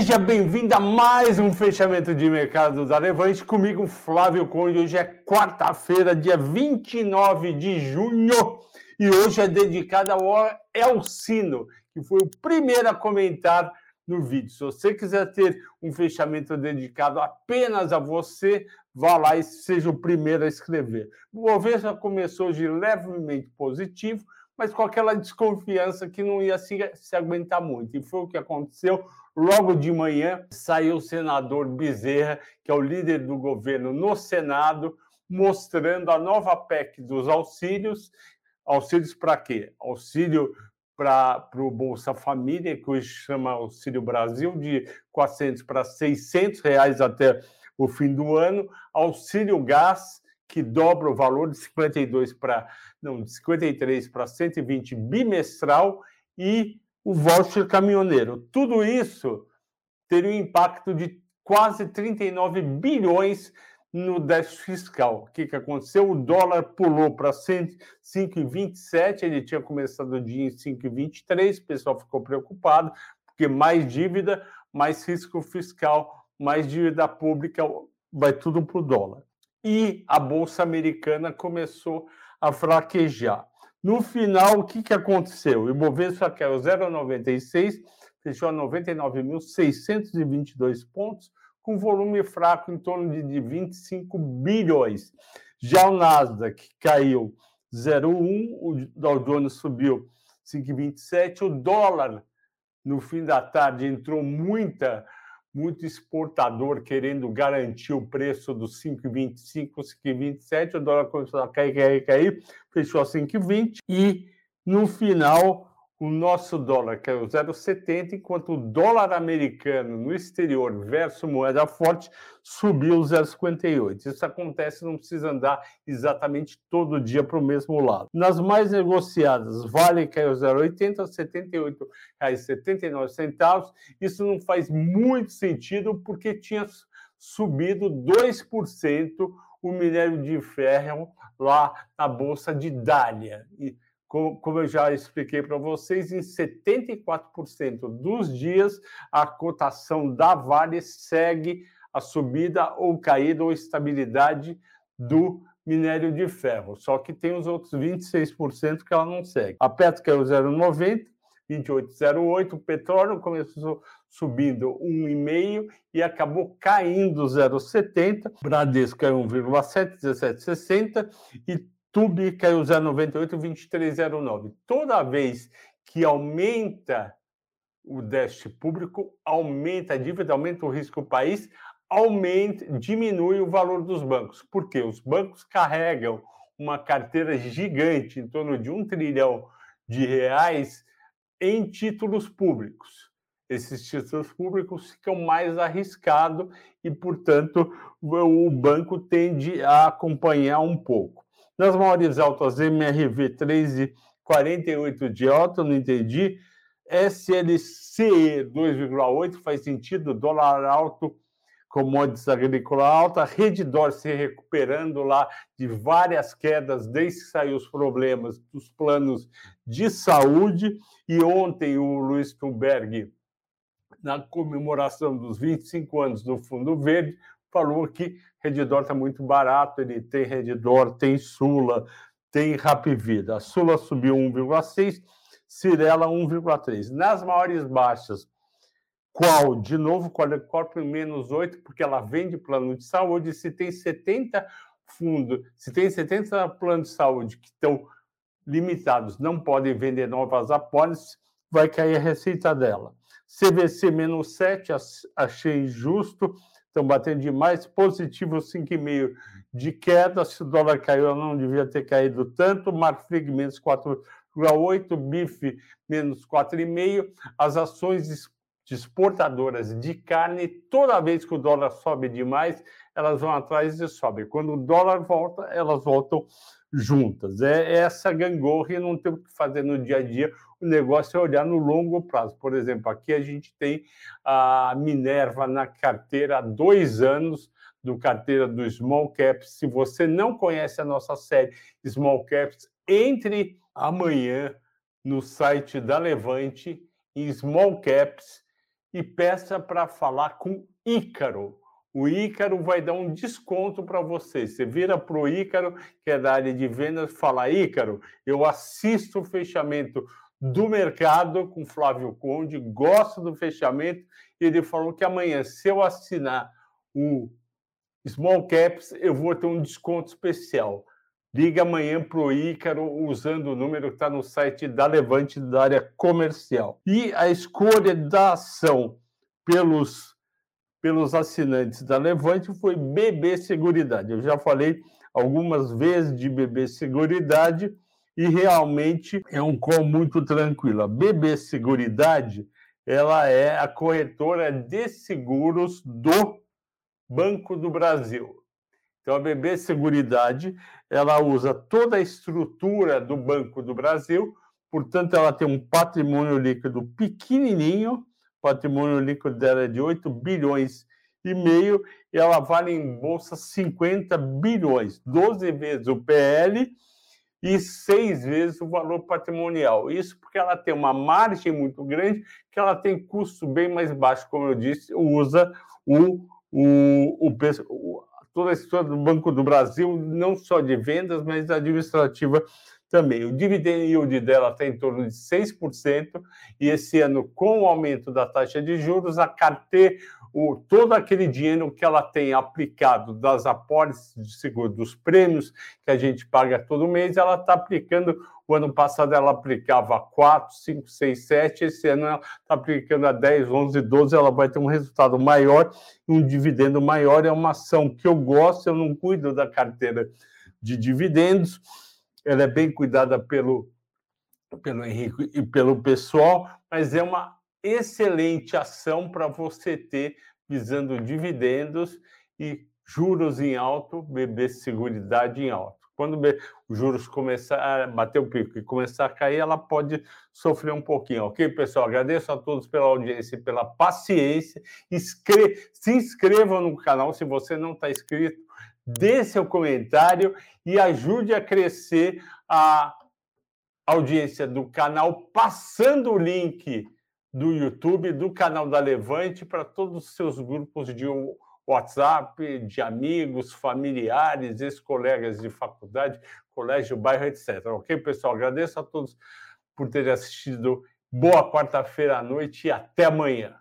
Seja bem-vindo a mais um fechamento de mercado da Levante. Comigo, Flávio Conde. Hoje é quarta-feira, dia 29 de junho. E hoje é dedicado ao Elcino, que foi o primeiro a comentar no vídeo. Se você quiser ter um fechamento dedicado apenas a você, vá lá e seja o primeiro a escrever. O Bovespa começou hoje levemente positivo, mas com aquela desconfiança que não ia se, se aguentar muito. E foi o que aconteceu. Logo de manhã saiu o senador Bezerra, que é o líder do governo no Senado, mostrando a nova PEC dos auxílios. Auxílios para quê? Auxílio para o Bolsa Família, que hoje chama Auxílio Brasil, de 400 para 600 reais até o fim do ano. Auxílio Gás, que dobra o valor de 52 para não, de 53 para 120 bimestral e o voucher caminhoneiro. Tudo isso teria um impacto de quase 39 bilhões no déficit fiscal. O que, que aconteceu? O dólar pulou para 5,27, ele tinha começado o dia em 5,23, o pessoal ficou preocupado, porque mais dívida, mais risco fiscal, mais dívida pública, vai tudo para o dólar. E a Bolsa Americana começou a fraquejar. No final, o que, que aconteceu? O Ibovespa caiu 0,96, fechou a 99.622 pontos, com volume fraco em torno de, de 25 bilhões. Já o Nasdaq caiu 0,1, o Dow Jones subiu 5,27, o dólar no fim da tarde entrou muita muito exportador querendo garantir o preço dos 5,25, 5,27, o dólar começou a cair, cair, cair, fechou a 5,20 e no final o nosso dólar caiu 0,70, enquanto o dólar americano no exterior versus moeda forte subiu 0,58. Isso acontece, não precisa andar exatamente todo dia para o mesmo lado. Nas mais negociadas, Vale caiu 0,80, R$ 78,79. Isso não faz muito sentido porque tinha subido 2% o minério de ferro lá na bolsa de Dália. E como eu já expliquei para vocês, em 74% dos dias a cotação da Vale segue a subida ou caída ou estabilidade do minério de ferro. Só que tem os outros 26% que ela não segue. A Petro caiu 0,90, 28,08. O petróleo começou subindo 1,5 e acabou caindo 0,70. Bradesco caiu 1,7, 17,60 e Tube caiu 0,98, 23,09. Toda vez que aumenta o déficit público, aumenta a dívida, aumenta o risco do país, aumenta, diminui o valor dos bancos. Por quê? Os bancos carregam uma carteira gigante, em torno de um trilhão de reais, em títulos públicos. Esses títulos públicos ficam mais arriscados e, portanto, o banco tende a acompanhar um pouco. Nas maiores altas, MRV 3,48 de alta, não entendi. SLC 2,8 faz sentido, dólar alto, commodities agrícola alta, Redditor se recuperando lá de várias quedas desde que saiu os problemas dos planos de saúde. E ontem o Luiz Thunberg, na comemoração dos 25 anos do Fundo Verde, falou que Redditor está muito barato, ele tem Redditor, tem Sula, tem Rapvida. A Sula subiu 1,6, Cirela 1,3. Nas maiores baixas, qual? De novo, Qualicorp menos 8, porque ela vende plano de saúde. Se tem 70 fundos, se tem 70 planos de saúde que estão limitados, não podem vender novas apólices, vai cair a receita dela. CVC menos 7, achei justo estão batendo demais, positivo 5,5 de queda, se o dólar caiu, não devia ter caído tanto, Marfrig menos 4,8, BIF menos 4,5, as ações exportadoras de carne, toda vez que o dólar sobe demais, elas vão atrás e sobem. Quando o dólar volta, elas voltam juntas. É essa gangorra e não tem o que fazer no dia a dia. O negócio é olhar no longo prazo. Por exemplo, aqui a gente tem a Minerva na carteira há dois anos, do carteira do Small Caps. Se você não conhece a nossa série Small Caps, entre amanhã no site da Levante em Small Caps e peça para falar com Ícaro. O Ícaro vai dar um desconto para você. Você vira para o Ícaro, que é da área de vendas, fala: Ícaro, eu assisto o fechamento do mercado com Flávio Conde, gosto do fechamento. Ele falou que amanhã, se eu assinar o Small Caps, eu vou ter um desconto especial. Liga amanhã para o Ícaro usando o número que está no site da Levante da área comercial. E a escolha da ação pelos, pelos assinantes da Levante foi BB Seguridade. Eu já falei algumas vezes de BB Seguridade e realmente é um call muito tranquilo. A BB Seguridade ela é a corretora de seguros do Banco do Brasil. Então, a BB Seguridade, ela usa toda a estrutura do Banco do Brasil, portanto, ela tem um patrimônio líquido pequenininho, patrimônio líquido dela é de 8 bilhões e meio, e ela vale em bolsa 50 bilhões, 12 vezes o PL e seis vezes o valor patrimonial. Isso porque ela tem uma margem muito grande, que ela tem custo bem mais baixo, como eu disse, usa o, o, o, toda a história do Banco do Brasil, não só de vendas, mas administrativa também. O dividend yield dela está em torno de 6%, e esse ano, com o aumento da taxa de juros, a carteira, o, todo aquele dinheiro que ela tem aplicado das apólices de seguro, dos prêmios que a gente paga todo mês, ela está aplicando. O ano passado ela aplicava 4, 5, 6, 7, esse ano ela está aplicando a 10, 11, 12, ela vai ter um resultado maior, um dividendo maior. É uma ação que eu gosto, eu não cuido da carteira de dividendos, ela é bem cuidada pelo, pelo Henrique e pelo pessoal, mas é uma excelente ação para você ter visando dividendos e juros em alto, beber seguridade em alto. Quando os juros começar a bater o pico e começar a cair, ela pode sofrer um pouquinho, ok, pessoal? Agradeço a todos pela audiência e pela paciência. Escre se inscrevam no canal se você não está inscrito, dê seu comentário e ajude a crescer a audiência do canal passando o link do YouTube, do canal da Levante, para todos os seus grupos de WhatsApp, de amigos, familiares, ex-colegas de faculdade, colégio, bairro, etc. Ok, pessoal? Agradeço a todos por terem assistido. Boa quarta-feira à noite e até amanhã.